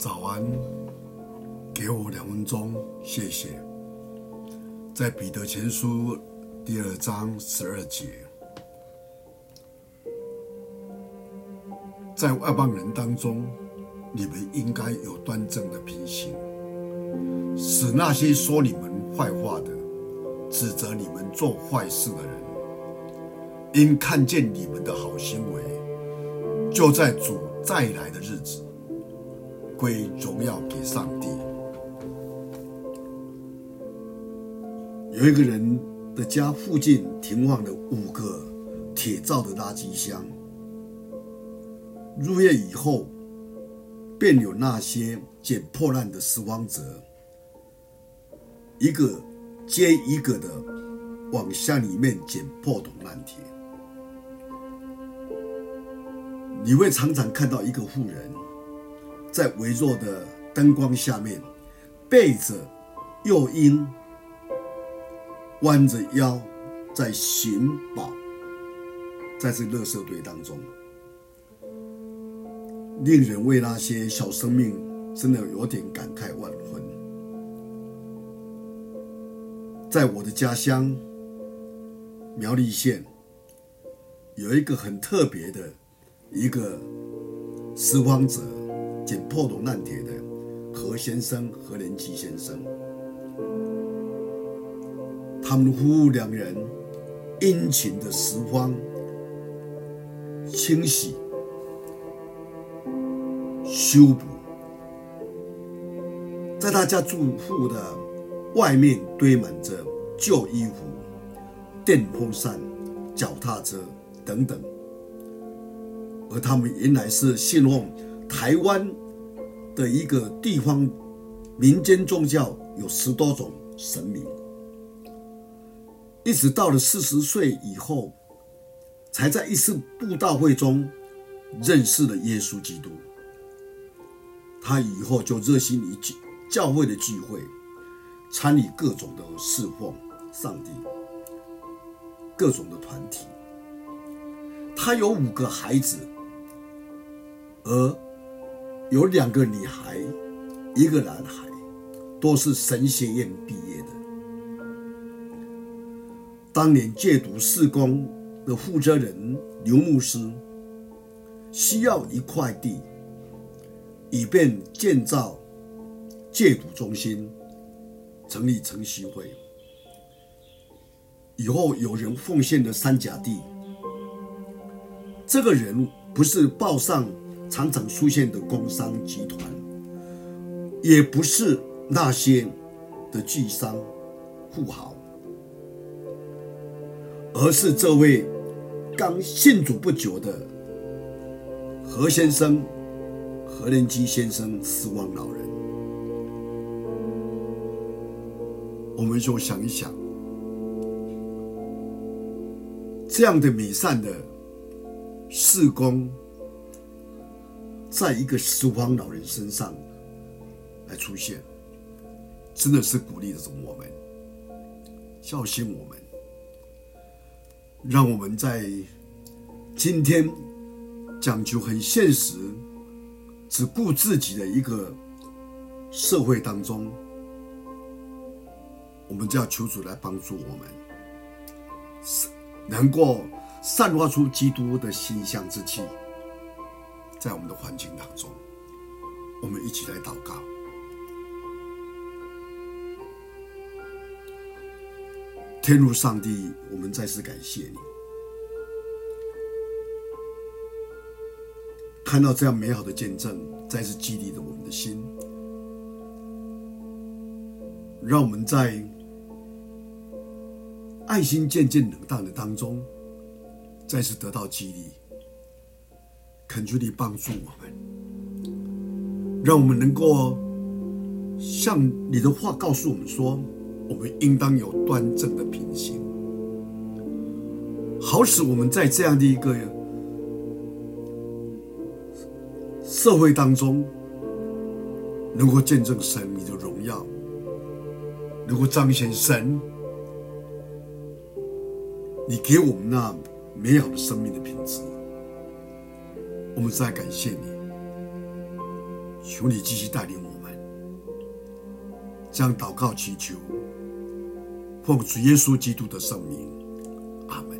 早安，给我两分钟，谢谢。在彼得前书第二章十二节，在外邦人当中，你们应该有端正的品行，使那些说你们坏话的、指责你们做坏事的人，因看见你们的好行为，就在主再来的日子。归荣耀给上帝。有一个人的家附近停放了五个铁造的垃圾箱。入夜以后，便有那些捡破烂的拾荒者，一个接一个的往箱里面捡破铜烂铁。你会常常看到一个妇人。在微弱的灯光下面，背着幼婴，弯着腰，在寻宝，在这垃圾堆当中，令人为那些小生命真的有点感慨万分。在我的家乡苗栗县，有一个很特别的一个拾荒者。捡破铜烂铁的何先生、何连基先生，他们夫妇两人殷勤的拾荒、清洗、修补，在他家住户的外面堆满着旧衣服、电风扇、脚踏车等等，而他们原来是信奉。台湾的一个地方民间宗教有十多种神明，一直到了四十岁以后，才在一次布道会中认识了耶稣基督。他以后就热心于教教会的聚会，参与各种的侍奉上帝，各种的团体。他有五个孩子，而有两个女孩，一个男孩，都是神学院毕业的。当年戒毒事工的负责人刘牧师需要一块地，以便建造戒毒中心，成立晨曦会。以后有人奉献了三甲地，这个人不是报上。常常出现的工商集团，也不是那些的巨商富豪，而是这位刚信主不久的何先生、何连基先生拾荒老人。我们就想一想，这样的美善的事工。在一个拾荒老人身上来出现，真的是鼓励着我们，孝心我们，让我们在今天讲究很现实、只顾自己的一个社会当中，我们就要求主来帮助我们，能够散发出基督的馨香之气。在我们的环境当中，我们一起来祷告。天父上帝，我们再次感谢你，看到这样美好的见证，再次激励着我们的心，让我们在爱心渐渐冷淡的当中，再次得到激励。恳求你帮助我们，让我们能够像你的话告诉我们说，我们应当有端正的品行，好使我们在这样的一个社会当中，能够见证神你的荣耀，能够彰显神你给我们那美好的生命的品质。我们再感谢你，求你继续带领我们，将祷告祈求，奉主耶稣基督的圣名，阿门。